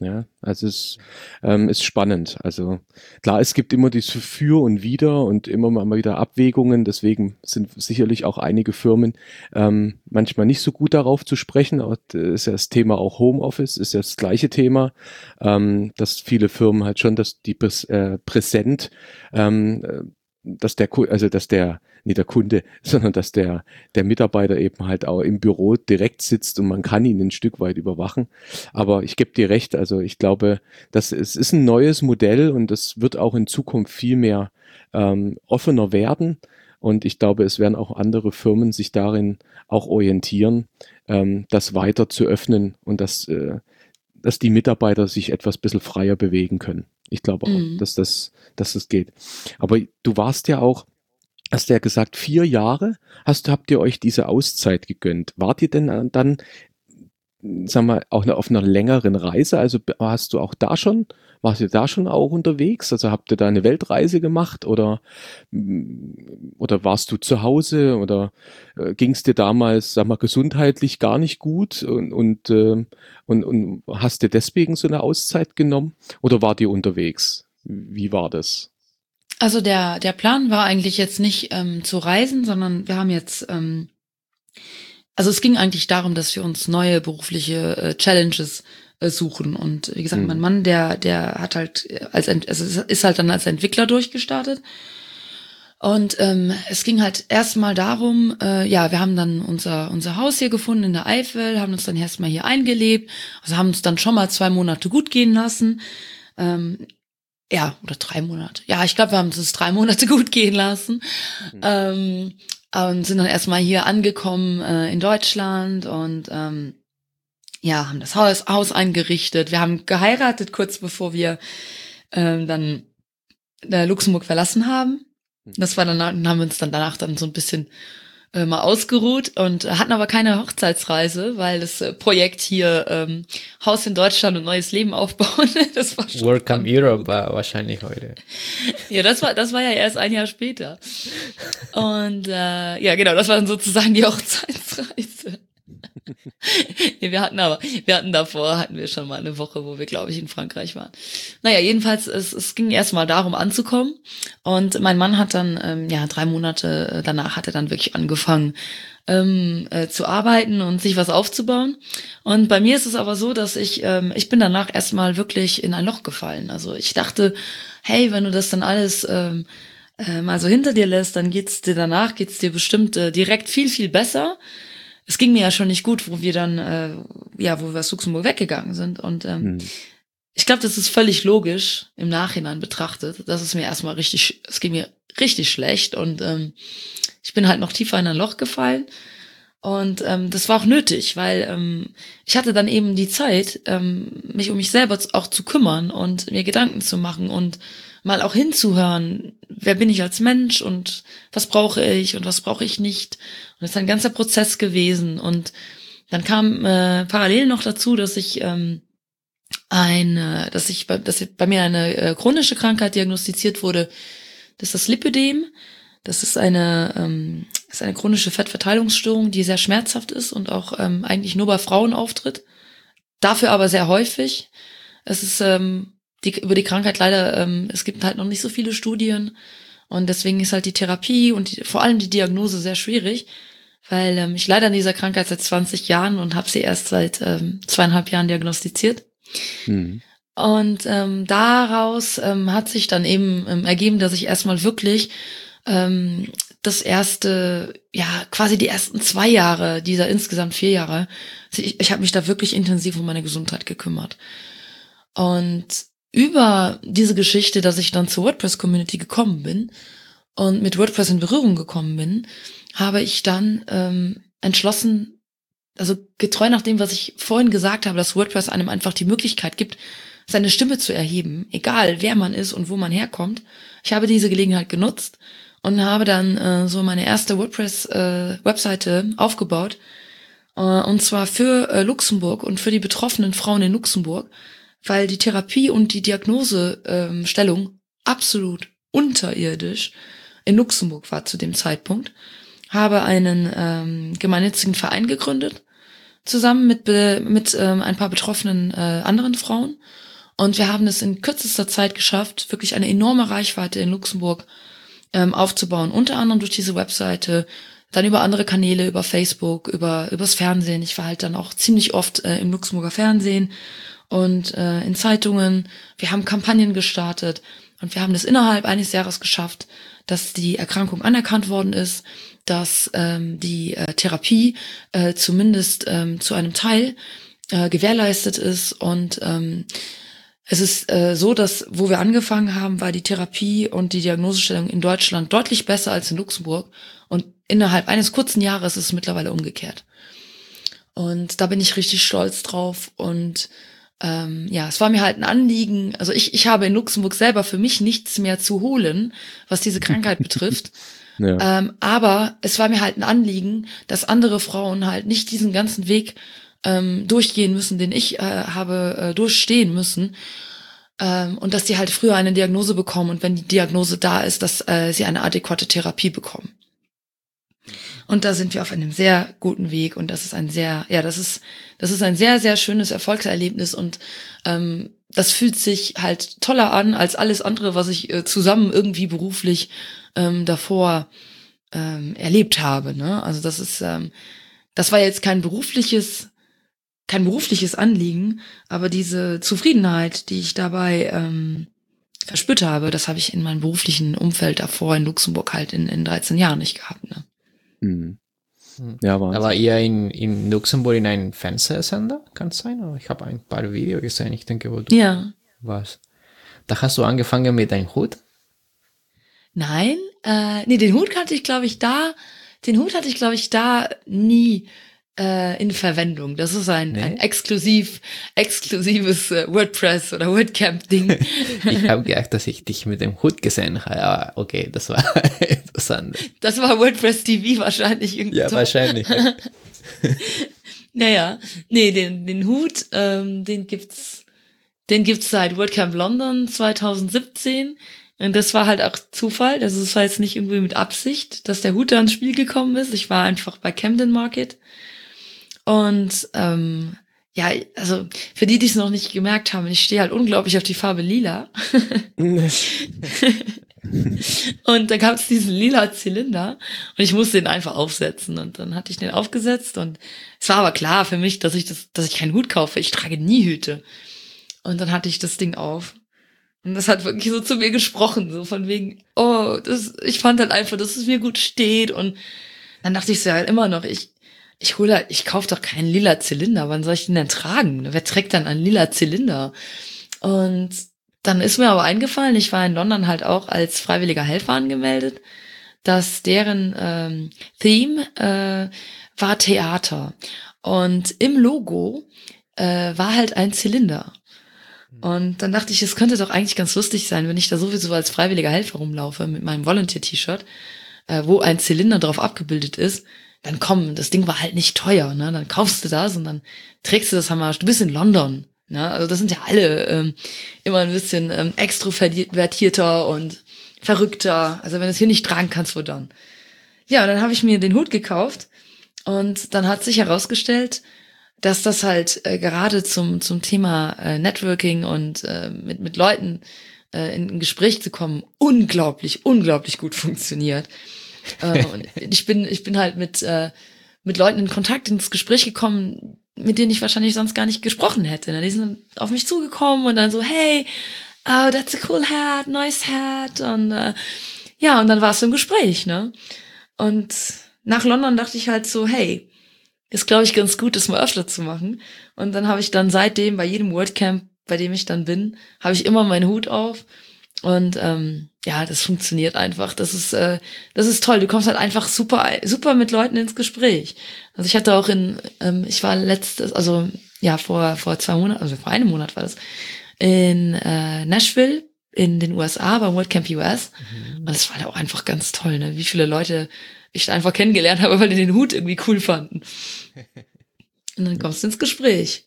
Speaker 2: Ja, also es ähm, ist spannend. Also klar, es gibt immer dieses Für und Wider und immer mal wieder Abwägungen. Deswegen sind sicherlich auch einige Firmen ähm, manchmal nicht so gut darauf zu sprechen. Aber ist ja das Thema auch Homeoffice, ist ja das gleiche Thema, ähm, dass viele Firmen halt schon, dass die Präs äh, präsent ähm, äh, dass der, also dass der, nicht der Kunde, sondern dass der, der Mitarbeiter eben halt auch im Büro direkt sitzt und man kann ihn ein Stück weit überwachen. Aber ich gebe dir recht, also ich glaube, das es ist ein neues Modell und das wird auch in Zukunft viel mehr ähm, offener werden. Und ich glaube, es werden auch andere Firmen sich darin auch orientieren, ähm, das weiter zu öffnen und dass, äh, dass die Mitarbeiter sich etwas bisschen freier bewegen können. Ich glaube auch, mhm. dass, das, dass das geht. Aber du warst ja auch, hast du ja gesagt, vier Jahre hast, habt ihr euch diese Auszeit gegönnt. Wart ihr denn dann, sagen wir, auch auf einer längeren Reise? Also hast du auch da schon warst du da schon auch unterwegs? Also habt ihr da eine Weltreise gemacht oder, mm, oder warst du zu Hause oder äh, ging es dir damals, sag mal, gesundheitlich gar nicht gut und, und, äh, und, und hast dir deswegen so eine Auszeit genommen oder wart ihr unterwegs? Wie war das?
Speaker 5: Also der, der Plan war eigentlich jetzt nicht ähm, zu reisen, sondern wir haben jetzt, ähm, also es ging eigentlich darum, dass wir uns neue berufliche äh, Challenges äh, suchen. Und wie gesagt, mhm. mein Mann, der, der hat halt als also ist halt dann als Entwickler durchgestartet. Und ähm, es ging halt erstmal darum, äh, ja, wir haben dann unser, unser Haus hier gefunden in der Eifel, haben uns dann erstmal hier eingelebt, also haben uns dann schon mal zwei Monate gut gehen lassen. Ähm, ja, oder drei Monate. Ja, ich glaube, wir haben es drei Monate gut gehen lassen. Mhm. Ähm, und sind dann erstmal hier angekommen äh, in Deutschland und ähm, ja, haben das Haus, Haus eingerichtet. Wir haben geheiratet kurz bevor wir ähm, dann äh, Luxemburg verlassen haben. Mhm. Das war dann haben wir uns dann danach dann so ein bisschen äh, mal ausgeruht und hatten aber keine Hochzeitsreise, weil das äh, Projekt hier ähm, Haus in Deutschland und neues Leben aufbauen, das war
Speaker 3: schon Welcome Europe war wahrscheinlich heute.
Speaker 5: ja, das war das war ja erst ein Jahr später. Und äh, ja, genau, das war dann sozusagen die Hochzeitsreise. wir hatten aber, wir hatten davor, hatten wir schon mal eine Woche, wo wir, glaube ich, in Frankreich waren. Naja, jedenfalls, es, es ging erstmal darum anzukommen. Und mein Mann hat dann, ähm, ja, drei Monate äh, danach hat er dann wirklich angefangen, ähm, äh, zu arbeiten und sich was aufzubauen. Und bei mir ist es aber so, dass ich, ähm, ich bin danach erstmal wirklich in ein Loch gefallen. Also ich dachte, hey, wenn du das dann alles ähm, äh, mal so hinter dir lässt, dann geht's dir danach, geht's dir bestimmt äh, direkt viel, viel besser es ging mir ja schon nicht gut, wo wir dann, äh, ja, wo wir aus Luxemburg weggegangen sind. Und ähm, hm. ich glaube, das ist völlig logisch im Nachhinein betrachtet. Das ist mir erstmal richtig, es ging mir richtig schlecht und ähm, ich bin halt noch tiefer in ein Loch gefallen. Und ähm, das war auch nötig, weil ähm, ich hatte dann eben die Zeit, ähm, mich um mich selber auch zu kümmern und mir Gedanken zu machen und mal auch hinzuhören, wer bin ich als Mensch und was brauche ich und was brauche ich nicht. Und das ist ein ganzer Prozess gewesen. Und dann kam äh, parallel noch dazu, dass ich ähm, eine, dass ich dass bei mir eine äh, chronische Krankheit diagnostiziert wurde. Das ist das Lipödem. Das ist eine, ähm, ist eine chronische Fettverteilungsstörung, die sehr schmerzhaft ist und auch ähm, eigentlich nur bei Frauen auftritt. Dafür aber sehr häufig. Es ist ähm, die, über die Krankheit leider, ähm, es gibt halt noch nicht so viele Studien und deswegen ist halt die Therapie und die, vor allem die Diagnose sehr schwierig, weil ähm, ich leider an dieser Krankheit seit 20 Jahren und habe sie erst seit ähm, zweieinhalb Jahren diagnostiziert. Mhm. Und ähm, daraus ähm, hat sich dann eben ähm, ergeben, dass ich erstmal wirklich ähm, das erste, ja, quasi die ersten zwei Jahre dieser insgesamt vier Jahre, ich, ich habe mich da wirklich intensiv um meine Gesundheit gekümmert. Und über diese Geschichte, dass ich dann zur WordPress-Community gekommen bin und mit WordPress in Berührung gekommen bin, habe ich dann ähm, entschlossen, also getreu nach dem, was ich vorhin gesagt habe, dass WordPress einem einfach die Möglichkeit gibt, seine Stimme zu erheben, egal wer man ist und wo man herkommt. Ich habe diese Gelegenheit genutzt und habe dann äh, so meine erste WordPress-Webseite äh, aufgebaut. Äh, und zwar für äh, Luxemburg und für die betroffenen Frauen in Luxemburg weil die Therapie und die Diagnosestellung ähm, absolut unterirdisch. In Luxemburg war zu dem Zeitpunkt, habe einen ähm, gemeinnützigen Verein gegründet, zusammen mit, mit ähm, ein paar betroffenen äh, anderen Frauen. Und wir haben es in kürzester Zeit geschafft, wirklich eine enorme Reichweite in Luxemburg ähm, aufzubauen, unter anderem durch diese Webseite, dann über andere Kanäle, über Facebook, über übers Fernsehen. Ich war halt dann auch ziemlich oft äh, im Luxemburger Fernsehen und äh, in Zeitungen. Wir haben Kampagnen gestartet und wir haben das innerhalb eines Jahres geschafft, dass die Erkrankung anerkannt worden ist, dass ähm, die äh, Therapie äh, zumindest ähm, zu einem Teil äh, gewährleistet ist und ähm, es ist äh, so, dass wo wir angefangen haben, war die Therapie und die Diagnosestellung in Deutschland deutlich besser als in Luxemburg und innerhalb eines kurzen Jahres ist es mittlerweile umgekehrt. Und da bin ich richtig stolz drauf und ähm, ja, es war mir halt ein Anliegen. Also ich, ich habe in Luxemburg selber für mich nichts mehr zu holen, was diese Krankheit betrifft. Ja. Ähm, aber es war mir halt ein Anliegen, dass andere Frauen halt nicht diesen ganzen Weg ähm, durchgehen müssen, den ich äh, habe äh, durchstehen müssen. Ähm, und dass die halt früher eine Diagnose bekommen und wenn die Diagnose da ist, dass äh, sie eine adäquate Therapie bekommen. Und da sind wir auf einem sehr guten Weg und das ist ein sehr, ja, das ist, das ist ein sehr, sehr schönes Erfolgserlebnis und ähm, das fühlt sich halt toller an als alles andere, was ich äh, zusammen irgendwie beruflich ähm, davor ähm, erlebt habe. Ne? Also das ist, ähm, das war jetzt kein berufliches, kein berufliches Anliegen, aber diese Zufriedenheit, die ich dabei ähm, verspürt habe, das habe ich in meinem beruflichen Umfeld davor in Luxemburg halt in, in 13 Jahren nicht gehabt. Ne?
Speaker 3: Mhm. Hm. Ja, Wahnsinn. Aber ihr in, in Luxemburg in einem Fernsehsender, kann es sein? Ich habe ein paar Videos gesehen, ich denke, wo du
Speaker 5: ja.
Speaker 3: warst. Da hast du angefangen mit deinem Hut?
Speaker 5: Nein, äh, nee, den Hut kannte ich, glaube ich, da, den Hut hatte ich, glaube ich, da nie äh, in Verwendung. Das ist ein, nee. ein exklusiv, exklusives äh, WordPress oder WordCamp-Ding.
Speaker 3: ich habe gedacht, dass ich dich mit dem Hut gesehen habe, aber okay, das war interessant.
Speaker 5: Das war WordPress TV wahrscheinlich
Speaker 3: irgendwie. Ja, wahrscheinlich.
Speaker 5: naja, nee, den, den Hut, ähm, den gibt's, den gibt's seit WordCamp London 2017. Und das war halt auch Zufall. Also es war jetzt nicht irgendwie mit Absicht, dass der Hut da ins Spiel gekommen ist. Ich war einfach bei Camden Market. Und ähm, ja, also für die, die es noch nicht gemerkt haben, ich stehe halt unglaublich auf die Farbe lila. und dann gab es diesen lila Zylinder und ich musste den einfach aufsetzen und dann hatte ich den aufgesetzt und es war aber klar für mich, dass ich das, dass ich keinen Hut kaufe. Ich trage nie Hüte. Und dann hatte ich das Ding auf und das hat wirklich so zu mir gesprochen, so von wegen, oh, das, ich fand halt einfach, dass es mir gut steht. Und dann dachte ich so ja halt immer noch, ich, ich hole halt, ich kaufe doch keinen lila Zylinder. Wann soll ich den denn tragen? Wer trägt dann einen lila Zylinder? Und dann ist mir aber eingefallen, ich war in London halt auch als freiwilliger Helfer angemeldet, dass deren ähm, Theme äh, war Theater. Und im Logo äh, war halt ein Zylinder. Und dann dachte ich, es könnte doch eigentlich ganz lustig sein, wenn ich da sowieso als freiwilliger Helfer rumlaufe mit meinem Volunteer-T-Shirt, äh, wo ein Zylinder drauf abgebildet ist. Dann komm, das Ding war halt nicht teuer, ne? Dann kaufst du das und dann trägst du das Hammer. Du bist in London, ne? Also das sind ja alle ähm, immer ein bisschen ähm, extrovertierter und verrückter. Also wenn du es hier nicht tragen kannst, wo dann? Ja, dann habe ich mir den Hut gekauft und dann hat sich herausgestellt, dass das halt äh, gerade zum, zum Thema äh, Networking und äh, mit, mit Leuten äh, in ein Gespräch zu kommen, unglaublich, unglaublich gut funktioniert. äh, und ich bin, ich bin halt mit, äh, mit Leuten in Kontakt ins Gespräch gekommen, mit denen ich wahrscheinlich sonst gar nicht gesprochen hätte. Ne? Die sind auf mich zugekommen und dann so, hey, oh, that's a cool hat, nice hat. Und äh, ja, und dann war es so ein Gespräch, ne? Und nach London dachte ich halt so, hey, ist, glaube ich, ganz gut, das mal öfter zu machen. Und dann habe ich dann seitdem bei jedem WordCamp, bei dem ich dann bin, habe ich immer meinen Hut auf. Und ähm, ja, das funktioniert einfach. Das ist, äh, das ist toll. Du kommst halt einfach super, super mit Leuten ins Gespräch. Also ich hatte auch in, ähm, ich war letztes, also ja, vor, vor zwei Monaten, also vor einem Monat war das, in äh, Nashville in den USA beim WordCamp US. Mhm. Und das war da auch einfach ganz toll, ne? Wie viele Leute ich einfach kennengelernt habe, weil die den Hut irgendwie cool fanden. Und dann kommst du ins Gespräch.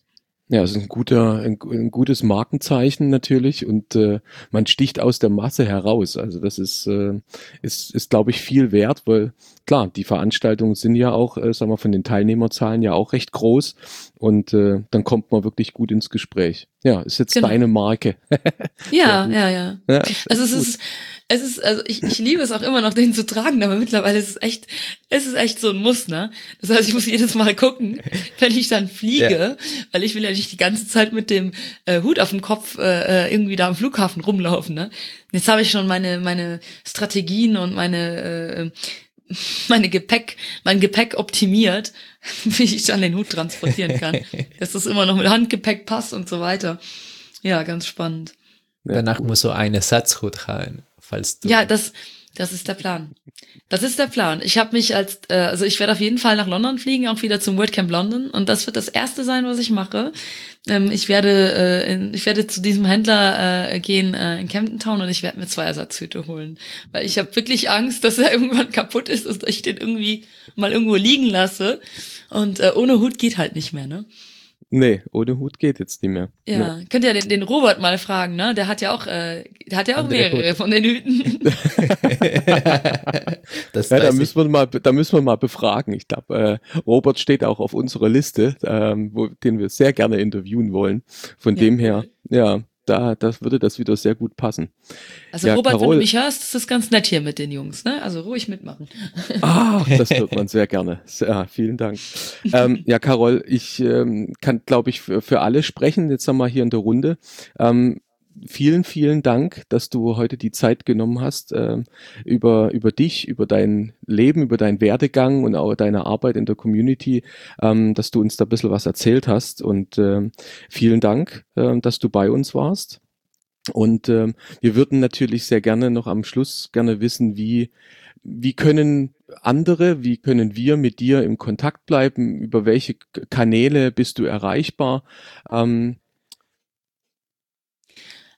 Speaker 2: Ja, es ist ein guter, ein, ein, gutes Markenzeichen natürlich und äh, man sticht aus der Masse heraus. Also das ist, äh, ist, ist glaube ich, viel wert, weil klar, die Veranstaltungen sind ja auch, äh, sagen wir, von den Teilnehmerzahlen ja auch recht groß und äh, dann kommt man wirklich gut ins Gespräch. Ja, ist jetzt genau. deine Marke.
Speaker 5: ja, ja, ja, ja. Also es ist, es ist, also ich, ich liebe es auch immer noch, den zu tragen, aber mittlerweile ist es echt, es ist echt so ein Muss, ne? Das heißt, ich muss jedes Mal gucken, wenn ich dann fliege, ja. weil ich will ja nicht die ganze Zeit mit dem äh, Hut auf dem Kopf äh, äh irgendwie da am Flughafen rumlaufen, ne? Jetzt habe ich schon meine, meine Strategien und meine äh, meine Gepäck, mein Gepäck optimiert, wie ich dann den Hut transportieren kann. dass das immer noch mit Handgepäck passt und so weiter. Ja, ganz spannend.
Speaker 3: Danach muss so eine Satzhut rein falls du.
Speaker 5: Ja, das, das ist der Plan. Das ist der Plan. Ich habe mich als, äh, also ich werde auf jeden Fall nach London fliegen, auch wieder zum WordCamp London. Und das wird das erste sein, was ich mache. Ähm, ich werde, äh, in, ich werde zu diesem Händler äh, gehen äh, in Camden Town und ich werde mir zwei Ersatzhüte holen, weil ich habe wirklich Angst, dass er irgendwann kaputt ist und ich den irgendwie mal irgendwo liegen lasse. Und äh, ohne Hut geht halt nicht mehr, ne?
Speaker 2: Nee, ohne Hut geht jetzt nicht mehr.
Speaker 5: Ja, ja. könnt ihr den, den Robert mal fragen, ne? Der hat ja auch, äh, der hat ja auch Andere mehrere Hut. von den Hüten.
Speaker 2: das ja, da müssen wir mal, da müssen wir mal befragen. Ich glaube, äh, Robert steht auch auf unserer Liste, ähm, wo, den wir sehr gerne interviewen wollen. Von ja. dem her, ja, da das würde das wieder sehr gut passen.
Speaker 5: Also ja, Robert, Carol, wenn du mich hörst, ist das ganz nett hier mit den Jungs, ne? Also ruhig mitmachen.
Speaker 2: Ah, das hört man sehr gerne. Ja, vielen Dank. ähm, ja, Carol, ich ähm, kann, glaube ich, für, für alle sprechen. Jetzt haben wir hier in der Runde. Ähm, vielen, vielen Dank, dass du heute die Zeit genommen hast, äh, über, über dich, über dein Leben, über deinen Werdegang und auch deine Arbeit in der Community, ähm, dass du uns da ein bisschen was erzählt hast. Und äh, vielen Dank, äh, dass du bei uns warst. Und ähm, wir würden natürlich sehr gerne noch am Schluss gerne wissen, wie, wie können andere, wie können wir mit dir im Kontakt bleiben, über welche Kanäle bist du erreichbar? Ähm,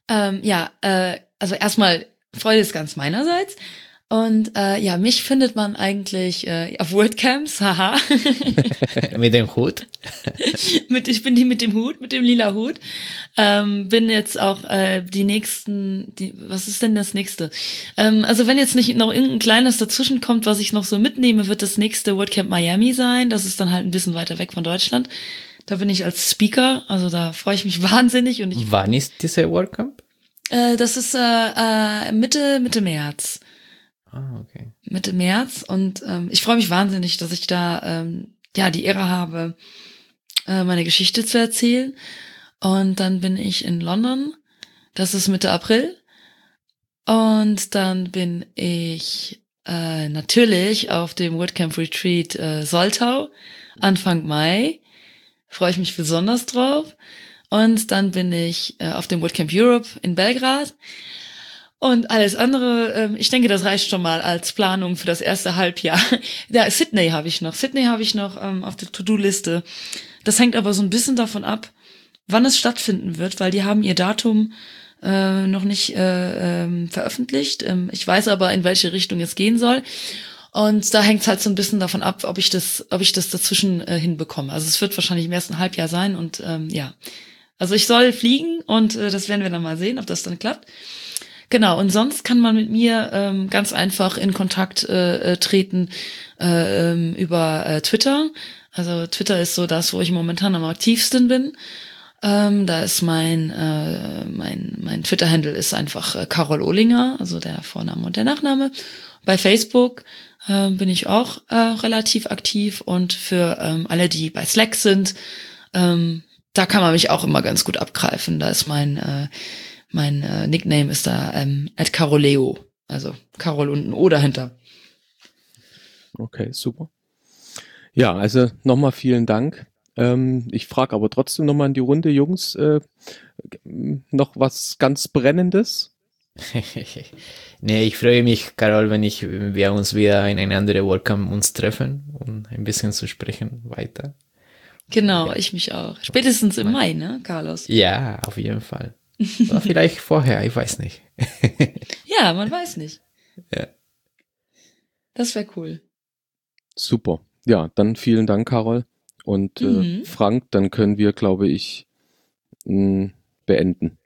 Speaker 5: ähm, ja, äh, also erstmal Freude ist ganz meinerseits. Und äh, ja, mich findet man eigentlich äh, auf WordCamps, haha.
Speaker 3: mit dem Hut.
Speaker 5: mit, ich bin die mit dem Hut, mit dem lila Hut. Ähm, bin jetzt auch äh, die nächsten, die, was ist denn das nächste? Ähm, also wenn jetzt nicht noch irgendein kleines dazwischen kommt, was ich noch so mitnehme, wird das nächste WordCamp Miami sein. Das ist dann halt ein bisschen weiter weg von Deutschland. Da bin ich als Speaker, also da freue ich mich wahnsinnig. Und ich,
Speaker 3: Wann ist diese WordCamp?
Speaker 5: Äh, das ist äh, äh, Mitte, Mitte März.
Speaker 3: Ah, okay.
Speaker 5: Mitte März und ähm, ich freue mich wahnsinnig, dass ich da ähm, ja die Ehre habe, äh, meine Geschichte zu erzählen. Und dann bin ich in London. Das ist Mitte April. Und dann bin ich äh, natürlich auf dem WordCamp Retreat äh, Soltau Anfang Mai. Freue ich mich besonders drauf. Und dann bin ich äh, auf dem WordCamp Europe in Belgrad. Und alles andere, ähm, ich denke, das reicht schon mal als Planung für das erste Halbjahr. Ja, Sydney habe ich noch. Sydney habe ich noch ähm, auf der To-Do-Liste. Das hängt aber so ein bisschen davon ab, wann es stattfinden wird, weil die haben ihr Datum äh, noch nicht äh, ähm, veröffentlicht. Ähm, ich weiß aber, in welche Richtung es gehen soll. Und da hängt es halt so ein bisschen davon ab, ob ich das, ob ich das dazwischen äh, hinbekomme. Also es wird wahrscheinlich im ersten Halbjahr sein und ähm, ja. Also ich soll fliegen und äh, das werden wir dann mal sehen, ob das dann klappt. Genau, und sonst kann man mit mir ähm, ganz einfach in Kontakt äh, äh, treten äh, ähm, über äh, Twitter. Also Twitter ist so das, wo ich momentan am aktivsten bin. Ähm, da ist mein, äh, mein, mein Twitter-Handle ist einfach äh, Carol Ohlinger, also der Vorname und der Nachname. Bei Facebook äh, bin ich auch äh, relativ aktiv und für ähm, alle, die bei Slack sind, ähm, da kann man mich auch immer ganz gut abgreifen. Da ist mein äh, mein äh, Nickname ist da ähm, at Caroleo. Also Carol und ein O dahinter.
Speaker 2: Okay, super. Ja, also nochmal vielen Dank. Ähm, ich frage aber trotzdem nochmal in die Runde, Jungs, äh, noch was ganz Brennendes?
Speaker 3: nee, ich freue mich, Carol, wenn ich, wir uns wieder in eine andere Welcome uns treffen, um ein bisschen zu sprechen weiter.
Speaker 5: Genau, ja. ich mich auch. Spätestens im Mai, ne, Carlos?
Speaker 3: Ja, auf jeden Fall. Oder vielleicht vorher, ich weiß nicht.
Speaker 5: ja, man weiß nicht.
Speaker 3: Ja.
Speaker 5: Das wäre cool.
Speaker 2: Super. Ja, dann vielen Dank, Carol. Und äh, mhm. Frank, dann können wir, glaube ich, beenden.